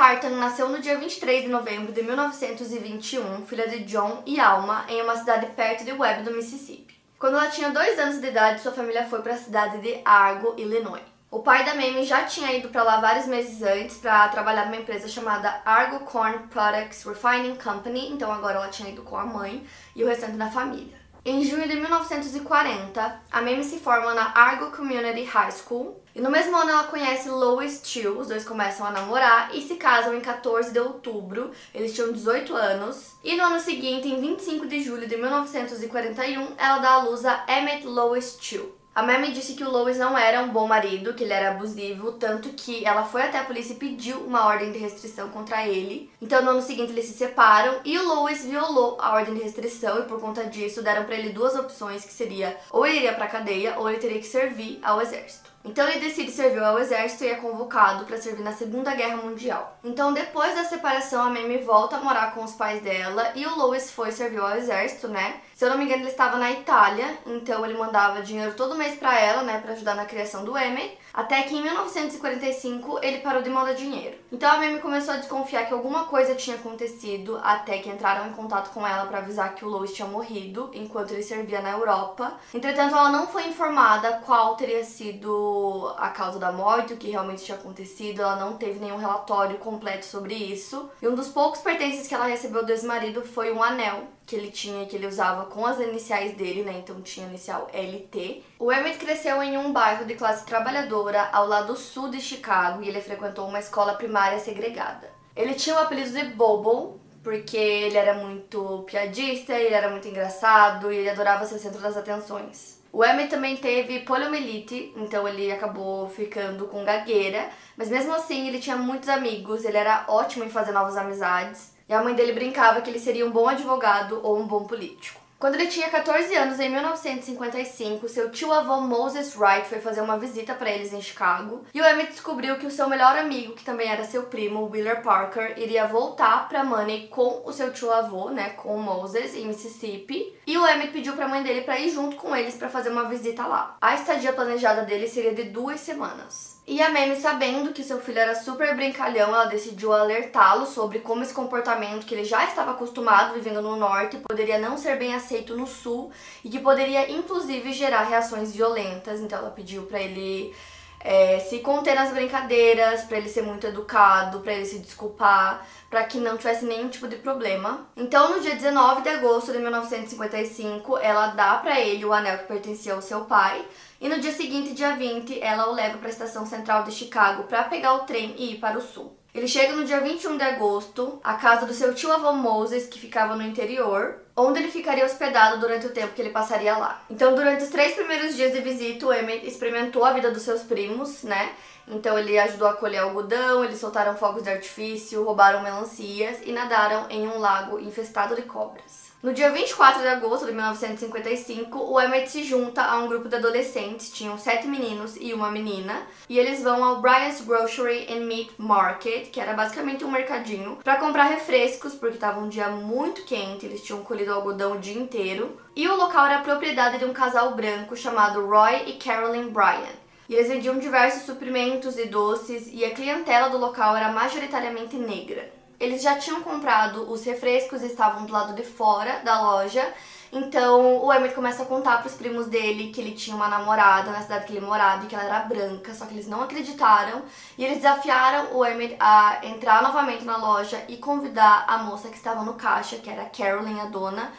Carton nasceu no dia 23 de novembro de 1921, filha de John e Alma, em uma cidade perto de Webb, do Mississippi. Quando ela tinha dois anos de idade, sua família foi para a cidade de Argo, Illinois. O pai da Mamie já tinha ido para lá vários meses antes para trabalhar numa empresa chamada Argo Corn Products Refining Company, então agora ela tinha ido com a mãe e o restante da família. Em junho de 1940, a Mamie se forma na Argo Community High School e no mesmo ano ela conhece Lois Chiu, os dois começam a namorar e se casam em 14 de outubro, eles tinham 18 anos. E no ano seguinte, em 25 de julho de 1941, ela dá à luz a Emmett Lois Chiu. A Mamie disse que o Lois não era um bom marido, que ele era abusivo, tanto que ela foi até a polícia e pediu uma ordem de restrição contra ele. Então no ano seguinte eles se separam e o Lois violou a ordem de restrição e por conta disso deram para ele duas opções que seria ou ele iria para cadeia ou ele teria que servir ao exército. Então ele decide servir ao exército e é convocado para servir na Segunda Guerra Mundial. Então depois da separação, a Mamie volta a morar com os pais dela e o Louis foi servir ao exército, né? Se eu não me engano, ele estava na Itália, então ele mandava dinheiro todo mês para ela, né, para ajudar na criação do Emmett. Até que em 1945 ele parou de mandar dinheiro. Então a Mamie começou a desconfiar que alguma coisa tinha acontecido, até que entraram em contato com ela para avisar que o Louis tinha morrido enquanto ele servia na Europa. Entretanto, ela não foi informada qual teria sido a causa da morte, o que realmente tinha acontecido. Ela não teve nenhum relatório completo sobre isso. E um dos poucos pertences que ela recebeu do ex-marido foi um anel que ele tinha, que ele usava com as iniciais dele, né? Então tinha inicial LT. O Emmett cresceu em um bairro de classe trabalhadora ao lado sul de Chicago e ele frequentou uma escola primária segregada. Ele tinha o apelido de Bobo, porque ele era muito piadista, ele era muito engraçado e ele adorava ser centro das atenções. O Emmett também teve poliomielite, então ele acabou ficando com gagueira, mas mesmo assim ele tinha muitos amigos, ele era ótimo em fazer novas amizades. E a mãe dele brincava que ele seria um bom advogado ou um bom político. Quando ele tinha 14 anos, em 1955, seu tio-avô Moses Wright foi fazer uma visita para eles em Chicago, e o Emmett descobriu que o seu melhor amigo, que também era seu primo, Wheeler Parker, iria voltar para Money com o seu tio-avô, né, com o Moses em Mississippi, e o Emmett pediu para a mãe dele para ir junto com eles para fazer uma visita lá. A estadia planejada dele seria de duas semanas. E a Mamie, sabendo que seu filho era super brincalhão, ela decidiu alertá-lo sobre como esse comportamento que ele já estava acostumado vivendo no norte poderia não ser bem aceito no sul e que poderia inclusive gerar reações violentas. Então ela pediu para ele é, se conter nas brincadeiras, para ele ser muito educado, para ele se desculpar, para que não tivesse nenhum tipo de problema. Então, no dia 19 de agosto de 1955, ela dá para ele o anel que pertencia ao seu pai, e no dia seguinte, dia 20, ela o leva para a estação central de Chicago para pegar o trem e ir para o sul. Ele chega no dia 21 de agosto à casa do seu tio avô Moses, que ficava no interior, onde ele ficaria hospedado durante o tempo que ele passaria lá. Então, durante os três primeiros dias de visita, o Emmett experimentou a vida dos seus primos, né? Então, ele ajudou a colher algodão, eles soltaram fogos de artifício, roubaram melancias e nadaram em um lago infestado de cobras. No dia 24 de agosto de 1955, o Emmett se junta a um grupo de adolescentes, tinham sete meninos e uma menina, e eles vão ao Bryant's Grocery and Meat Market, que era basicamente um mercadinho, para comprar refrescos, porque estava um dia muito quente, eles tinham colhido algodão o dia inteiro. E o local era propriedade de um casal branco chamado Roy e Carolyn Bryant. E eles vendiam diversos suprimentos e doces, e a clientela do local era majoritariamente negra. Eles já tinham comprado os refrescos, estavam do lado de fora da loja. Então o Emmett começa a contar pros primos dele que ele tinha uma namorada na cidade que ele morava e que ela era branca, só que eles não acreditaram. E eles desafiaram o Emmett a entrar novamente na loja e convidar a moça que estava no caixa, que era a Carolyn, a dona,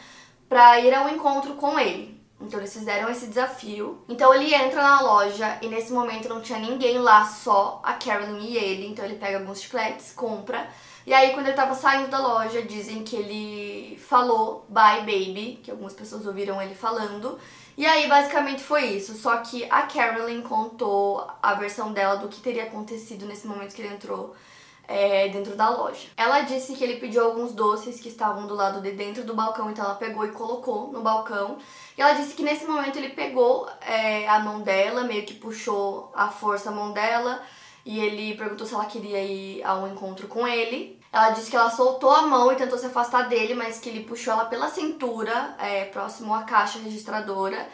pra ir ao encontro com ele. Então eles fizeram esse desafio. Então ele entra na loja e nesse momento não tinha ninguém lá, só a Carolyn e ele. Então ele pega alguns chicletes, compra e aí, quando ele tava saindo da loja, dizem que ele falou bye baby, que algumas pessoas ouviram ele falando. E aí, basicamente foi isso. Só que a Carolyn contou a versão dela do que teria acontecido nesse momento que ele entrou é, dentro da loja. Ela disse que ele pediu alguns doces que estavam do lado de dentro do balcão, então ela pegou e colocou no balcão. E ela disse que nesse momento ele pegou é, a mão dela, meio que puxou a força a mão dela, e ele perguntou se ela queria ir a um encontro com ele. Ela disse que ela soltou a mão e tentou se afastar dele, mas que ele puxou ela pela cintura, é, próximo à caixa registradora,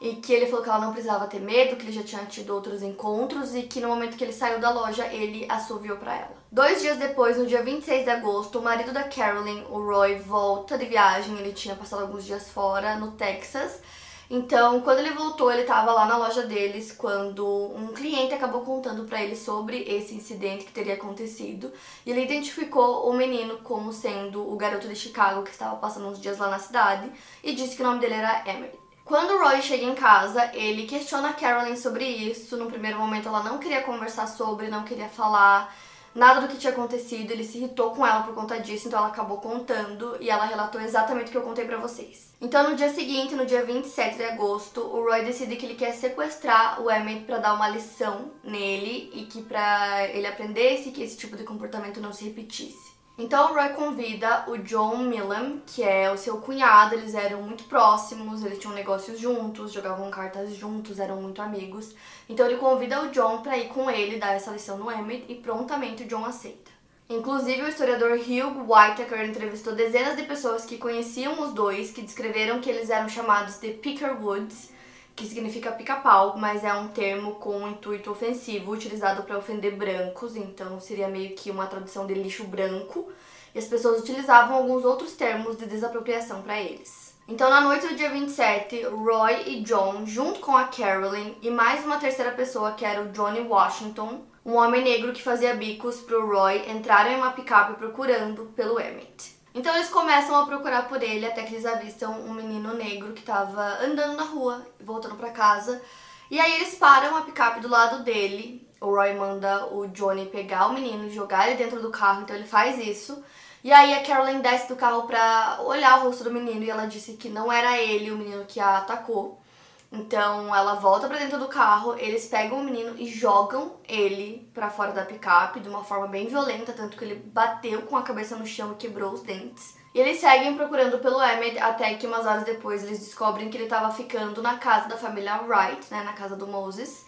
e que ele falou que ela não precisava ter medo, que ele já tinha tido outros encontros e que no momento que ele saiu da loja, ele assoviou para ela. Dois dias depois, no dia 26 de agosto, o marido da Carolyn, o Roy, volta de viagem. Ele tinha passado alguns dias fora, no Texas. Então, quando ele voltou, ele estava lá na loja deles quando um cliente acabou contando para ele sobre esse incidente que teria acontecido. E ele identificou o menino como sendo o garoto de Chicago que estava passando uns dias lá na cidade e disse que o nome dele era Emily. Quando Roy chega em casa, ele questiona a Carolyn sobre isso. No primeiro momento, ela não queria conversar sobre, não queria falar nada do que tinha acontecido. Ele se irritou com ela por conta disso, então ela acabou contando e ela relatou exatamente o que eu contei para vocês. Então, no dia seguinte, no dia 27 de agosto, o Roy decide que ele quer sequestrar o Emmett para dar uma lição nele e que para ele aprendesse que esse tipo de comportamento não se repetisse. Então o Roy convida o John Millam, que é o seu cunhado, eles eram muito próximos, eles tinham negócios juntos, jogavam cartas juntos, eram muito amigos. Então ele convida o John para ir com ele dar essa lição no Emmett e prontamente o John aceita. Inclusive, o historiador Hugh Whitaker entrevistou dezenas de pessoas que conheciam os dois, que descreveram que eles eram chamados de Pickerwoods, que significa pica-pau, mas é um termo com um intuito ofensivo utilizado para ofender brancos, então seria meio que uma tradução de lixo branco. E as pessoas utilizavam alguns outros termos de desapropriação para eles. Então, na noite do dia 27, Roy e John, junto com a Carolyn e mais uma terceira pessoa que era o Johnny Washington, um homem negro que fazia bicos para o Roy, entraram em uma picape procurando pelo Emmett. Então eles começam a procurar por ele até que eles avistam um menino negro que estava andando na rua, voltando para casa. E aí eles param a picape do lado dele. O Roy manda o Johnny pegar o menino e jogar ele dentro do carro, então ele faz isso. E aí a Carolyn desce do carro pra olhar o rosto do menino e ela disse que não era ele o menino que a atacou. Então ela volta para dentro do carro, eles pegam o menino e jogam ele para fora da picape de uma forma bem violenta, tanto que ele bateu com a cabeça no chão e quebrou os dentes. E eles seguem procurando pelo Emmett até que umas horas depois eles descobrem que ele estava ficando na casa da família Wright, né, na casa do Moses.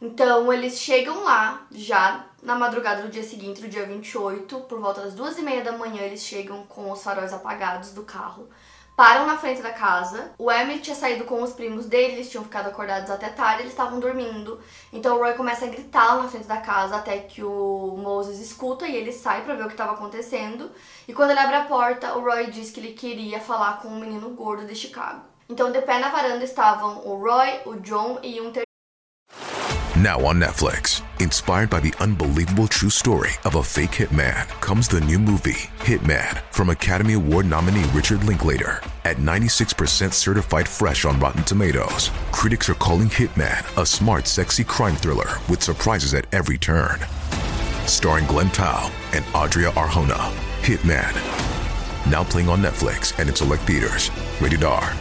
Então eles chegam lá já na madrugada do dia seguinte, do dia 28, por volta das duas e meia da manhã, eles chegam com os faróis apagados do carro param na frente da casa. O Emmett tinha saído com os primos dele, eles tinham ficado acordados até tarde, eles estavam dormindo. Então o Roy começa a gritar lá na frente da casa até que o Moses escuta e ele sai para ver o que estava acontecendo. E quando ele abre a porta, o Roy diz que ele queria falar com um menino gordo de Chicago. Então de pé na varanda estavam o Roy, o John e um terceiro. Now on Netflix, inspired by the unbelievable true story of a fake hitman, comes the new movie, Hitman, from Academy Award nominee Richard Linklater. At 96% certified fresh on Rotten Tomatoes, critics are calling Hitman a smart, sexy crime thriller with surprises at every turn. Starring Glenn Powell and Adria Arjona, Hitman. Now playing on Netflix and in select theaters. Rated R.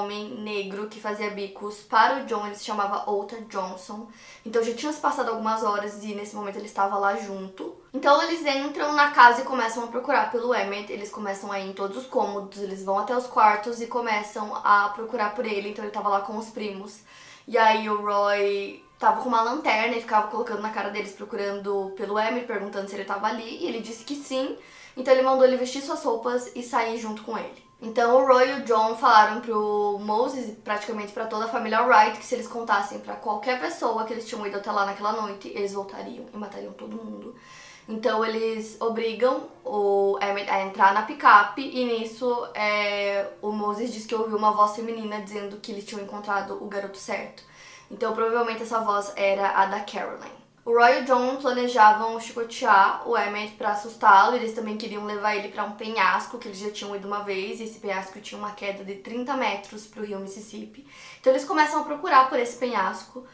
homem negro que fazia bicos para o John, ele se chamava Outer Johnson. Então já tinham se passado algumas horas e nesse momento ele estava lá junto. Então eles entram na casa e começam a procurar pelo Emmett. Eles começam a ir em todos os cômodos, eles vão até os quartos e começam a procurar por ele. Então ele estava lá com os primos. E aí o Roy tava com uma lanterna e ficava colocando na cara deles procurando pelo Emmett, perguntando se ele estava ali. E ele disse que sim. Então ele mandou ele vestir suas roupas e sair junto com ele. Então o Roy e o John falaram pro Moses e praticamente para toda a família Wright que se eles contassem para qualquer pessoa que eles tinham ido até lá naquela noite, eles voltariam e matariam todo mundo. Então eles obrigam o Emmett a entrar na picape e nisso é, o Moses diz que ouviu uma voz feminina dizendo que eles tinham encontrado o garoto certo. Então provavelmente essa voz era a da Caroline. O Roy e o John planejavam chicotear o Emmett para assustá-lo. Eles também queriam levar ele para um penhasco que eles já tinham ido uma vez. E esse penhasco tinha uma queda de 30 metros para o rio Mississippi. Então eles começam a procurar por esse penhasco.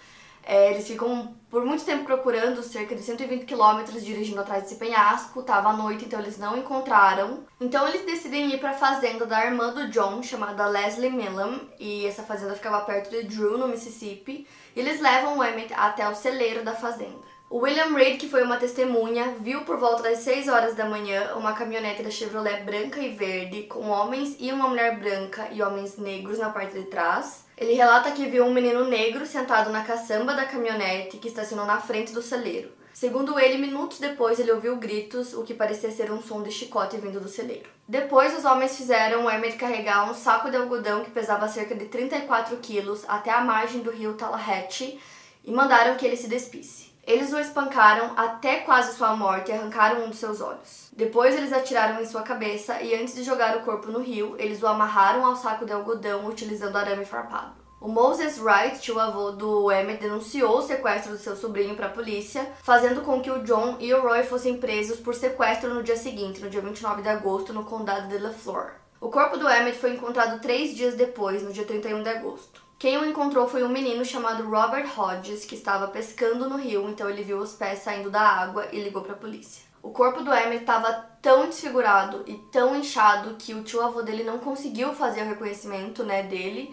É, eles ficam por muito tempo procurando, cerca de 120 quilômetros, dirigindo atrás desse penhasco. Tava à noite, então eles não encontraram. Então eles decidem ir para a fazenda da irmã do John, chamada Leslie Millam, e essa fazenda ficava perto de Drew, no Mississippi. Eles levam o Emmett até o celeiro da fazenda. O William Reid, que foi uma testemunha, viu por volta das 6 horas da manhã uma caminhonete da Chevrolet branca e verde com homens e uma mulher branca e homens negros na parte de trás. Ele relata que viu um menino negro sentado na caçamba da caminhonete que estacionou na frente do celeiro. Segundo ele, minutos depois ele ouviu gritos, o que parecia ser um som de chicote vindo do celeiro. Depois, os homens fizeram o Emmett carregar um saco de algodão que pesava cerca de 34 quilos até a margem do rio Tallahatchie e mandaram que ele se despisse. Eles o espancaram até quase sua morte e arrancaram um dos seus olhos. Depois eles atiraram em sua cabeça e antes de jogar o corpo no rio, eles o amarraram ao saco de algodão utilizando arame farpado. O Moses Wright, tio avô do Emmett, denunciou o sequestro do seu sobrinho para a polícia, fazendo com que o John e o Roy fossem presos por sequestro no dia seguinte, no dia 29 de agosto, no condado de LaFleur. O corpo do Emmett foi encontrado três dias depois, no dia 31 de agosto. Quem o encontrou foi um menino chamado Robert Hodges, que estava pescando no rio, então ele viu os pés saindo da água e ligou para a polícia. O corpo do Emmett estava tão desfigurado e tão inchado que o tio avô dele não conseguiu fazer o reconhecimento né, dele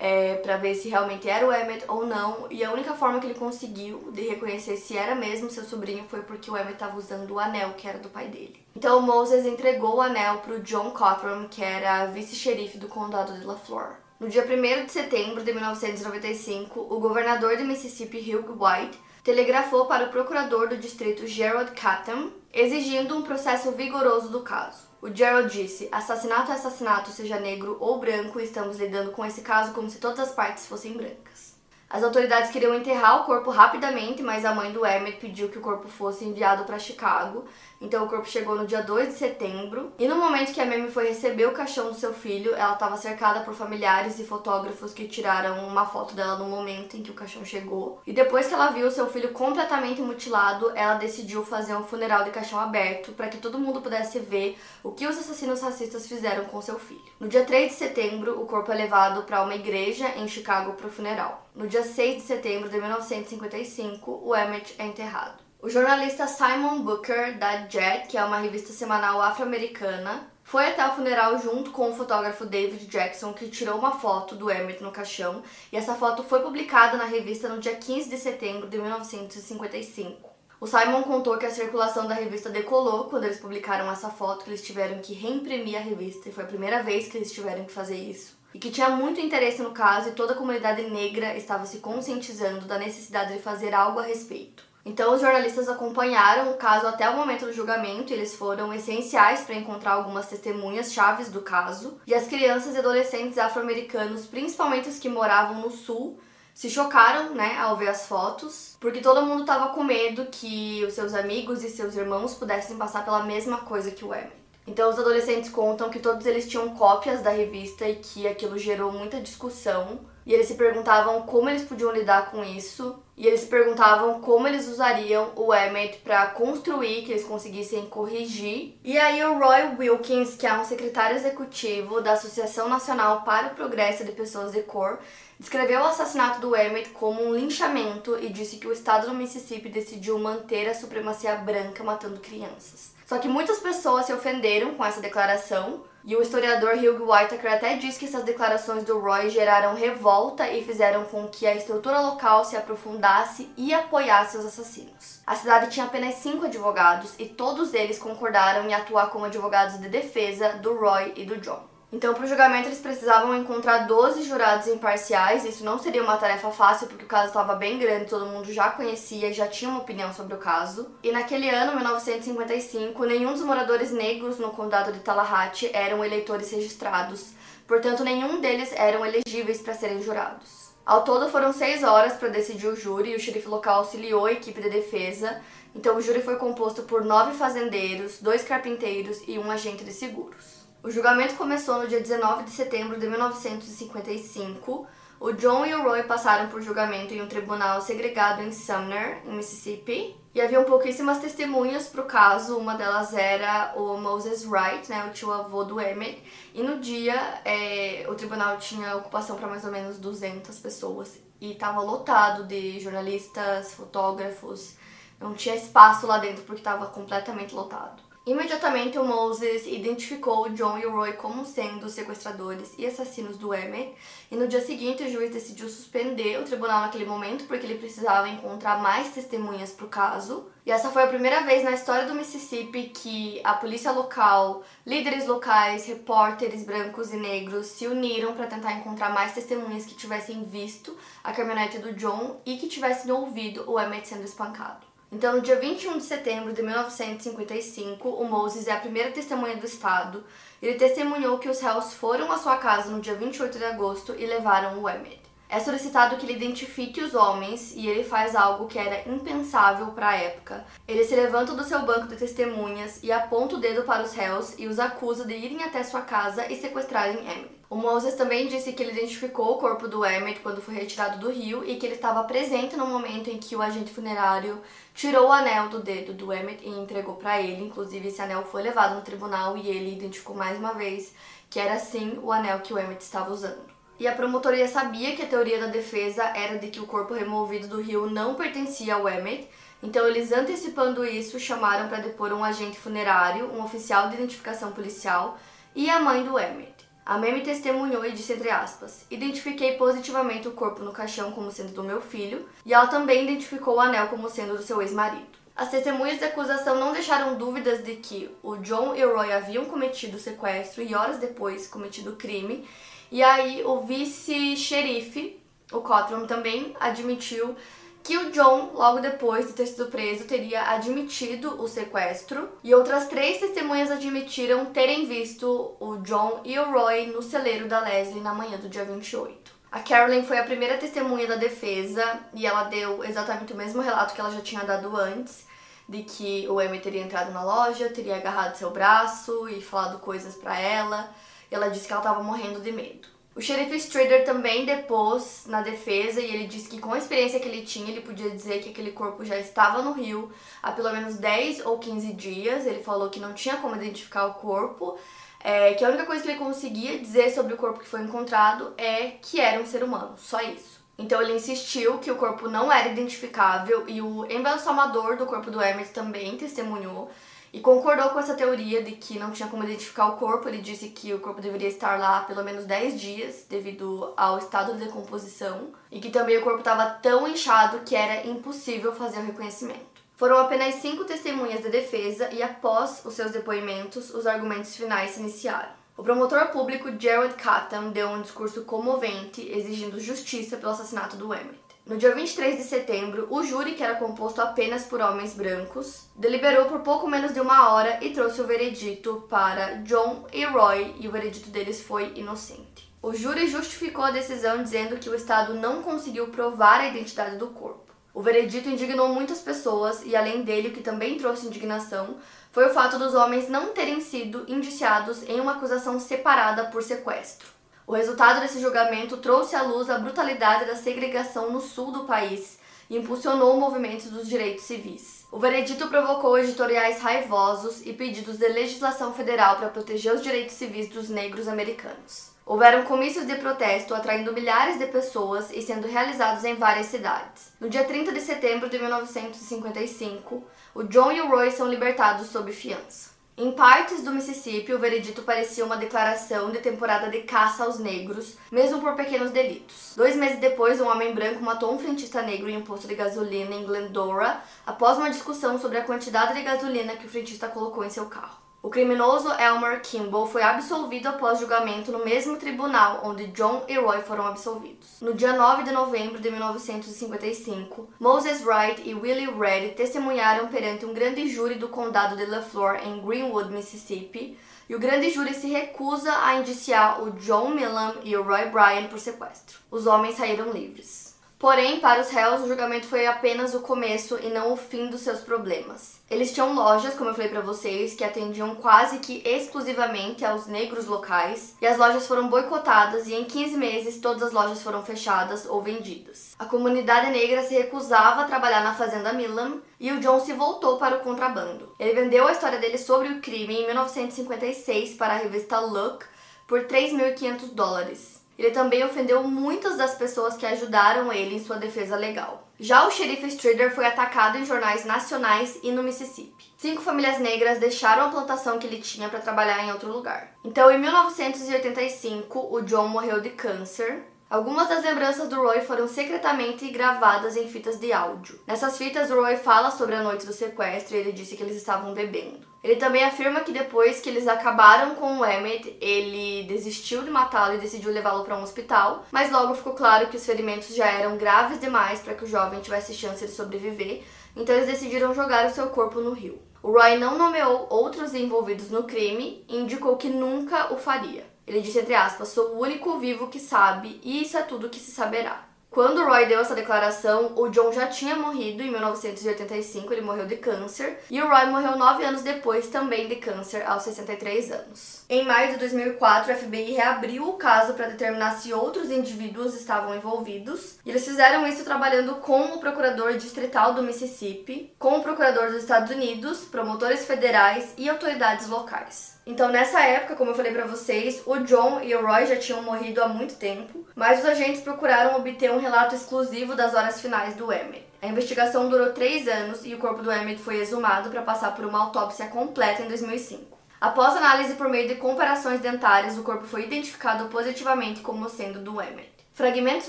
é, para ver se realmente era o Emmett ou não. E a única forma que ele conseguiu de reconhecer se era mesmo seu sobrinho foi porque o Emmett estava usando o anel que era do pai dele. Então o Moses entregou o anel para o John Cothran, que era vice-xerife do condado de LaFleur. No dia 1 de setembro de 1995, o governador de Mississippi, Hugh White, telegrafou para o procurador do distrito Gerald Chatham, exigindo um processo vigoroso do caso. O Gerald disse: assassinato é assassinato, seja negro ou branco, estamos lidando com esse caso como se todas as partes fossem brancas. As autoridades queriam enterrar o corpo rapidamente, mas a mãe do Emmett pediu que o corpo fosse enviado para Chicago. Então o corpo chegou no dia 2 de setembro. E no momento que a Mimi foi receber o caixão do seu filho, ela estava cercada por familiares e fotógrafos que tiraram uma foto dela no momento em que o caixão chegou. E depois que ela viu seu filho completamente mutilado, ela decidiu fazer um funeral de caixão aberto para que todo mundo pudesse ver o que os assassinos racistas fizeram com seu filho. No dia 3 de setembro, o corpo é levado para uma igreja em Chicago para o funeral. No dia 6 de setembro de 1955, o Emmett é enterrado. O jornalista Simon Booker, da Jet, que é uma revista semanal afro-americana, foi até o funeral junto com o fotógrafo David Jackson, que tirou uma foto do Emmett no caixão, e essa foto foi publicada na revista no dia 15 de setembro de 1955. O Simon contou que a circulação da revista decolou quando eles publicaram essa foto, que eles tiveram que reimprimir a revista, e foi a primeira vez que eles tiveram que fazer isso e que tinha muito interesse no caso e toda a comunidade negra estava se conscientizando da necessidade de fazer algo a respeito. Então, os jornalistas acompanharam o caso até o momento do julgamento, e eles foram essenciais para encontrar algumas testemunhas chaves do caso. E as crianças e adolescentes afro-americanos, principalmente os que moravam no sul, se chocaram, né, ao ver as fotos, porque todo mundo estava com medo que os seus amigos e seus irmãos pudessem passar pela mesma coisa que o Emmett. Então os adolescentes contam que todos eles tinham cópias da revista e que aquilo gerou muita discussão. E eles se perguntavam como eles podiam lidar com isso. E eles se perguntavam como eles usariam o Emmett para construir, que eles conseguissem corrigir. E aí o Roy Wilkins, que é um secretário executivo da Associação Nacional para o Progresso de Pessoas de Cor, descreveu o assassinato do Emmett como um linchamento e disse que o estado do Mississippi decidiu manter a supremacia branca matando crianças. Só que muitas pessoas se ofenderam com essa declaração, e o historiador Hugh Whitaker até diz que essas declarações do Roy geraram revolta e fizeram com que a estrutura local se aprofundasse e apoiasse os assassinos. A cidade tinha apenas cinco advogados e todos eles concordaram em atuar como advogados de defesa do Roy e do John. Então, para o julgamento, eles precisavam encontrar 12 jurados imparciais. Isso não seria uma tarefa fácil, porque o caso estava bem grande, todo mundo já conhecia e já tinha uma opinião sobre o caso. E naquele ano, 1955, nenhum dos moradores negros no condado de Tallahatchie eram eleitores registrados, portanto, nenhum deles eram elegíveis para serem jurados. Ao todo, foram seis horas para decidir o júri e o xerife local auxiliou a equipe de defesa. Então, o júri foi composto por nove fazendeiros, dois carpinteiros e um agente de seguros. O julgamento começou no dia 19 de setembro de 1955. O John e o Roy passaram por julgamento em um tribunal segregado em Sumner, em Mississippi. E haviam pouquíssimas testemunhas para o caso. Uma delas era o Moses Wright, né, o tio-avô do Emmett. E no dia, é, o tribunal tinha ocupação para mais ou menos 200 pessoas. e estava lotado de jornalistas, fotógrafos. Não tinha espaço lá dentro porque estava completamente lotado. Imediatamente, o Moses identificou John e Roy como sendo os sequestradores e assassinos do Emmett, e no dia seguinte o juiz decidiu suspender o tribunal naquele momento porque ele precisava encontrar mais testemunhas para o caso. E essa foi a primeira vez na história do Mississippi que a polícia local, líderes locais, repórteres brancos e negros se uniram para tentar encontrar mais testemunhas que tivessem visto a caminhonete do John e que tivessem ouvido o Emmett sendo espancado. Então, no dia 21 de setembro de 1955, o Moses é a primeira testemunha do Estado. Ele testemunhou que os réus foram à sua casa no dia 28 de agosto e levaram o Emmett. É solicitado que ele identifique os homens e ele faz algo que era impensável para a época. Ele se levanta do seu banco de testemunhas e aponta o dedo para os réus e os acusa de irem até sua casa e sequestrarem Emmett. O Moses também disse que ele identificou o corpo do Emmett quando foi retirado do rio e que ele estava presente no momento em que o agente funerário tirou o anel do dedo do Emmett e entregou para ele. Inclusive, esse anel foi levado no tribunal e ele identificou mais uma vez que era sim o anel que o Emmett estava usando. E a promotoria sabia que a teoria da defesa era de que o corpo removido do rio não pertencia ao Emmett, então eles antecipando isso chamaram para depor um agente funerário, um oficial de identificação policial e a mãe do Emmett. A Meme testemunhou e disse entre aspas: Identifiquei positivamente o corpo no caixão como sendo do meu filho, e ela também identificou o anel como sendo do seu ex-marido. As testemunhas de acusação não deixaram dúvidas de que o John e o Roy haviam cometido o sequestro e horas depois cometido o crime. E aí o vice-xerife, o Cotram, também admitiu que o John, logo depois de ter sido preso, teria admitido o sequestro, e outras três testemunhas admitiram terem visto o John e o Roy no celeiro da Leslie na manhã do dia 28. A Carolyn foi a primeira testemunha da defesa e ela deu exatamente o mesmo relato que ela já tinha dado antes, de que o Emmett teria entrado na loja, teria agarrado seu braço e falado coisas para ela. Ela disse que ela estava morrendo de medo. O xerife Strader também depôs na defesa e ele disse que com a experiência que ele tinha, ele podia dizer que aquele corpo já estava no rio há pelo menos 10 ou 15 dias. Ele falou que não tinha como identificar o corpo, é, que a única coisa que ele conseguia dizer sobre o corpo que foi encontrado é que era um ser humano, só isso. Então ele insistiu que o corpo não era identificável e o embalsamador do corpo do Emmett também testemunhou e concordou com essa teoria de que não tinha como identificar o corpo. Ele disse que o corpo deveria estar lá pelo menos 10 dias, devido ao estado de decomposição, e que também o corpo estava tão inchado que era impossível fazer o reconhecimento. Foram apenas cinco testemunhas da defesa e, após os seus depoimentos, os argumentos finais se iniciaram. O promotor público Gerald Catton deu um discurso comovente exigindo justiça pelo assassinato do Emmett. No dia 23 de setembro, o júri, que era composto apenas por homens brancos, deliberou por pouco menos de uma hora e trouxe o veredito para John e Roy, e o veredito deles foi inocente. O júri justificou a decisão dizendo que o Estado não conseguiu provar a identidade do corpo. O veredito indignou muitas pessoas e, além dele, o que também trouxe indignação foi o fato dos homens não terem sido indiciados em uma acusação separada por sequestro. O resultado desse julgamento trouxe à luz a brutalidade da segregação no sul do país e impulsionou movimentos dos direitos civis. O veredito provocou editoriais raivosos e pedidos de legislação federal para proteger os direitos civis dos negros americanos. Houveram comícios de protesto atraindo milhares de pessoas e sendo realizados em várias cidades. No dia 30 de setembro de 1955, o John e o Roy são libertados sob fiança. Em partes do Mississippi, o veredito parecia uma declaração de temporada de caça aos negros, mesmo por pequenos delitos. Dois meses depois, um homem branco matou um frentista negro em um posto de gasolina em Glendora após uma discussão sobre a quantidade de gasolina que o frentista colocou em seu carro. O criminoso Elmer Kimball foi absolvido após julgamento no mesmo tribunal onde John e Roy foram absolvidos. No dia 9 de novembro de 1955, Moses Wright e Willie Red testemunharam perante um grande júri do condado de LaFleur em Greenwood, Mississippi, e o grande júri se recusa a indiciar o John Millam e o Roy Bryan por sequestro. Os homens saíram livres. Porém, para os réus, o julgamento foi apenas o começo e não o fim dos seus problemas. Eles tinham lojas, como eu falei para vocês, que atendiam quase que exclusivamente aos negros locais, e as lojas foram boicotadas e em 15 meses todas as lojas foram fechadas ou vendidas. A comunidade negra se recusava a trabalhar na fazenda Milam e o John se voltou para o contrabando. Ele vendeu a história dele sobre o crime em 1956 para a revista Look por 3.500 dólares. Ele também ofendeu muitas das pessoas que ajudaram ele em sua defesa legal. Já o xerife Strider foi atacado em jornais nacionais e no Mississippi. Cinco famílias negras deixaram a plantação que ele tinha para trabalhar em outro lugar. Então, em 1985, o John morreu de câncer Algumas das lembranças do Roy foram secretamente gravadas em fitas de áudio. Nessas fitas, o Roy fala sobre a noite do sequestro e ele disse que eles estavam bebendo. Ele também afirma que depois que eles acabaram com o Emmett, ele desistiu de matá-lo e decidiu levá-lo para um hospital, mas logo ficou claro que os ferimentos já eram graves demais para que o jovem tivesse chance de sobreviver, então eles decidiram jogar o seu corpo no rio. O Roy não nomeou outros envolvidos no crime e indicou que nunca o faria. Ele disse entre aspas: "Sou o único vivo que sabe, e isso é tudo que se saberá". Quando Roy deu essa declaração, o John já tinha morrido em 1985, ele morreu de câncer, e o Roy morreu nove anos depois, também de câncer, aos 63 anos. Em maio de 2004, o FBI reabriu o caso para determinar se outros indivíduos estavam envolvidos, e eles fizeram isso trabalhando com o procurador distrital do Mississippi, com o procurador dos Estados Unidos, promotores federais e autoridades locais. Então, nessa época, como eu falei para vocês, o John e o Roy já tinham morrido há muito tempo, mas os agentes procuraram obter um relato exclusivo das horas finais do Emmett. A investigação durou três anos e o corpo do Emmett foi exumado para passar por uma autópsia completa em 2005. Após análise por meio de comparações dentárias, o corpo foi identificado positivamente como sendo do Emmett. Fragmentos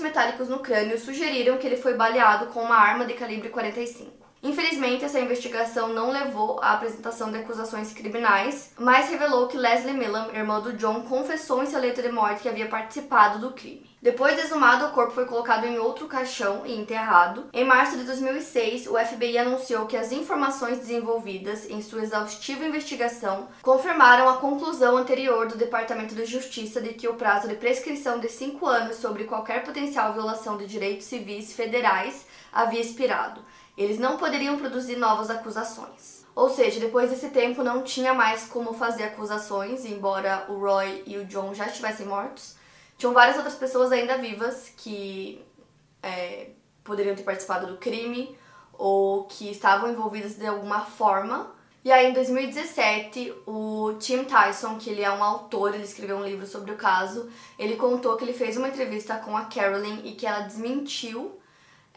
metálicos no crânio sugeriram que ele foi baleado com uma arma de calibre 45. Infelizmente, essa investigação não levou à apresentação de acusações criminais, mas revelou que Leslie Millam, irmã do John, confessou em seu leito de morte que havia participado do crime. Depois de exumado, o corpo foi colocado em outro caixão e enterrado. Em março de 2006, o FBI anunciou que as informações desenvolvidas em sua exaustiva investigação confirmaram a conclusão anterior do Departamento de Justiça de que o prazo de prescrição de cinco anos sobre qualquer potencial violação de direitos civis federais havia expirado eles não poderiam produzir novas acusações. Ou seja, depois desse tempo não tinha mais como fazer acusações, embora o Roy e o John já estivessem mortos. Tinham várias outras pessoas ainda vivas que é, poderiam ter participado do crime ou que estavam envolvidas de alguma forma. E aí, em 2017, o Tim Tyson, que ele é um autor, ele escreveu um livro sobre o caso, ele contou que ele fez uma entrevista com a Carolyn e que ela desmentiu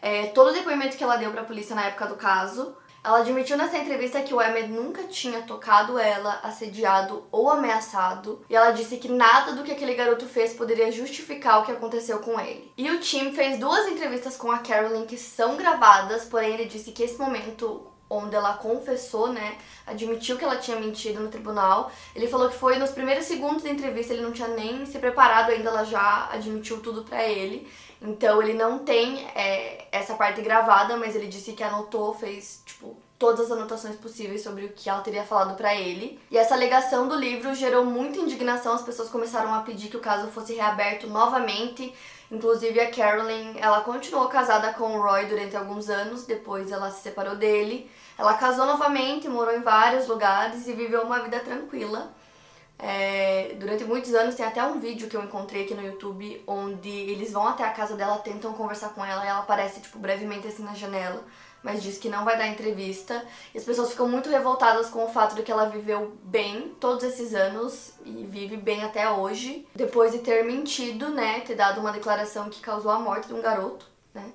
é, todo o depoimento que ela deu para a polícia na época do caso. Ela admitiu nessa entrevista que o Emmett nunca tinha tocado ela, assediado ou ameaçado, e ela disse que nada do que aquele garoto fez poderia justificar o que aconteceu com ele. E o Tim fez duas entrevistas com a Carolyn que são gravadas, porém ele disse que esse momento onde ela confessou, né, admitiu que ela tinha mentido no tribunal. Ele falou que foi nos primeiros segundos da entrevista, ele não tinha nem se preparado ainda, ela já admitiu tudo para ele. Então ele não tem é, essa parte gravada, mas ele disse que anotou, fez tipo todas as anotações possíveis sobre o que ela teria falado para ele. E essa alegação do livro gerou muita indignação, as pessoas começaram a pedir que o caso fosse reaberto novamente. Inclusive a Carolyn, ela continuou casada com o Roy durante alguns anos, depois ela se separou dele. Ela casou novamente, morou em vários lugares e viveu uma vida tranquila. É, durante muitos anos tem até um vídeo que eu encontrei aqui no YouTube onde eles vão até a casa dela, tentam conversar com ela e ela aparece tipo brevemente assim na janela, mas diz que não vai dar entrevista. E as pessoas ficam muito revoltadas com o fato de que ela viveu bem todos esses anos e vive bem até hoje, depois de ter mentido, né, ter dado uma declaração que causou a morte de um garoto, né?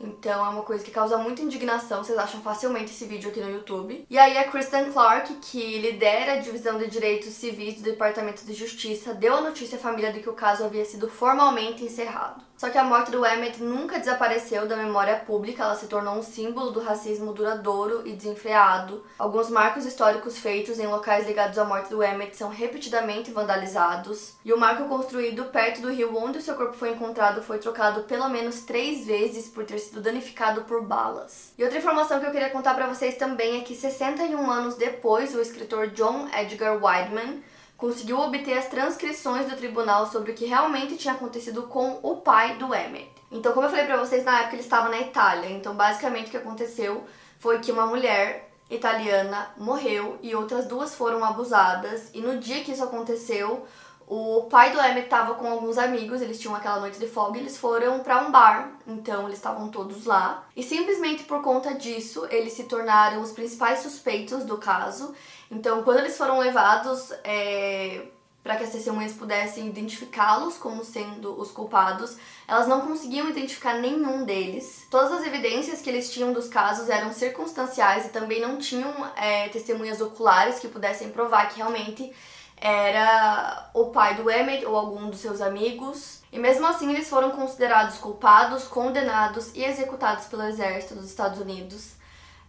Então é uma coisa que causa muita indignação, vocês acham facilmente esse vídeo aqui no YouTube. E aí a Kristen Clark, que lidera a divisão de direitos civis do Departamento de Justiça, deu a notícia à família de que o caso havia sido formalmente encerrado. Só que a morte do Emmett nunca desapareceu da memória pública, ela se tornou um símbolo do racismo duradouro e desenfreado. Alguns marcos históricos feitos em locais ligados à morte do Emmett são repetidamente vandalizados, e o marco construído perto do rio onde o seu corpo foi encontrado foi trocado pelo menos três vezes por ter sido danificado por balas. E outra informação que eu queria contar para vocês também é que 61 anos depois, o escritor John Edgar Wideman conseguiu obter as transcrições do tribunal sobre o que realmente tinha acontecido com o pai do Emmett. Então, como eu falei para vocês, na época ele estava na Itália. Então, basicamente o que aconteceu foi que uma mulher italiana morreu e outras duas foram abusadas. E no dia que isso aconteceu, o pai do Emmett estava com alguns amigos, eles tinham aquela noite de folga e eles foram para um bar, então eles estavam todos lá. E simplesmente por conta disso, eles se tornaram os principais suspeitos do caso então, quando eles foram levados é, para que as testemunhas pudessem identificá-los como sendo os culpados, elas não conseguiam identificar nenhum deles. Todas as evidências que eles tinham dos casos eram circunstanciais e também não tinham é, testemunhas oculares que pudessem provar que realmente era o pai do Emmett ou algum dos seus amigos. E mesmo assim, eles foram considerados culpados, condenados e executados pelo exército dos Estados Unidos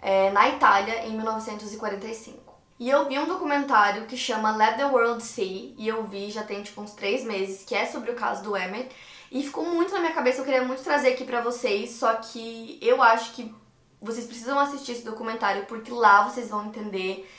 é, na Itália em 1945. E eu vi um documentário que chama Let the World See, e eu vi já tem tipo uns três meses, que é sobre o caso do Emmett. E ficou muito na minha cabeça, eu queria muito trazer aqui pra vocês, só que eu acho que vocês precisam assistir esse documentário, porque lá vocês vão entender,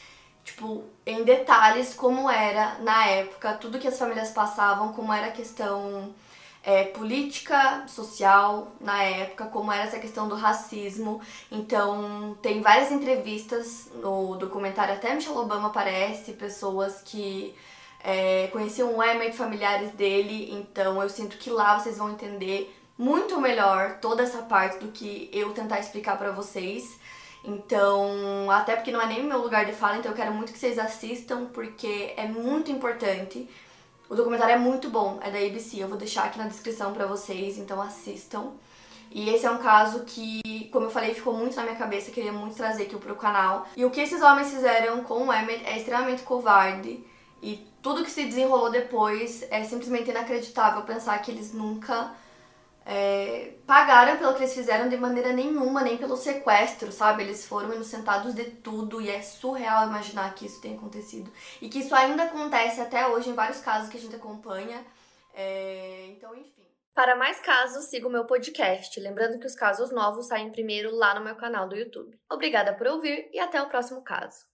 tipo, em detalhes como era na época, tudo que as famílias passavam, como era a questão é, política, social na época, como era essa questão do racismo. Então, tem várias entrevistas no documentário, até Michelle Obama aparece, pessoas que é, conheciam o Emmett, familiares dele. Então, eu sinto que lá vocês vão entender muito melhor toda essa parte do que eu tentar explicar para vocês. Então, até porque não é nem meu lugar de fala, então eu quero muito que vocês assistam, porque é muito importante. O documentário é muito bom, é da ABC, eu vou deixar aqui na descrição para vocês, então assistam. E esse é um caso que, como eu falei, ficou muito na minha cabeça, queria muito trazer aqui pro canal. E o que esses homens fizeram com o Emmett é extremamente covarde. E tudo que se desenrolou depois é simplesmente inacreditável pensar que eles nunca é, pagaram pelo que eles fizeram de maneira nenhuma, nem pelo sequestro, sabe? Eles foram inocentados de tudo e é surreal imaginar que isso tenha acontecido. E que isso ainda acontece até hoje em vários casos que a gente acompanha. É, então, enfim. Para mais casos, siga o meu podcast. Lembrando que os casos novos saem primeiro lá no meu canal do YouTube. Obrigada por ouvir e até o próximo caso.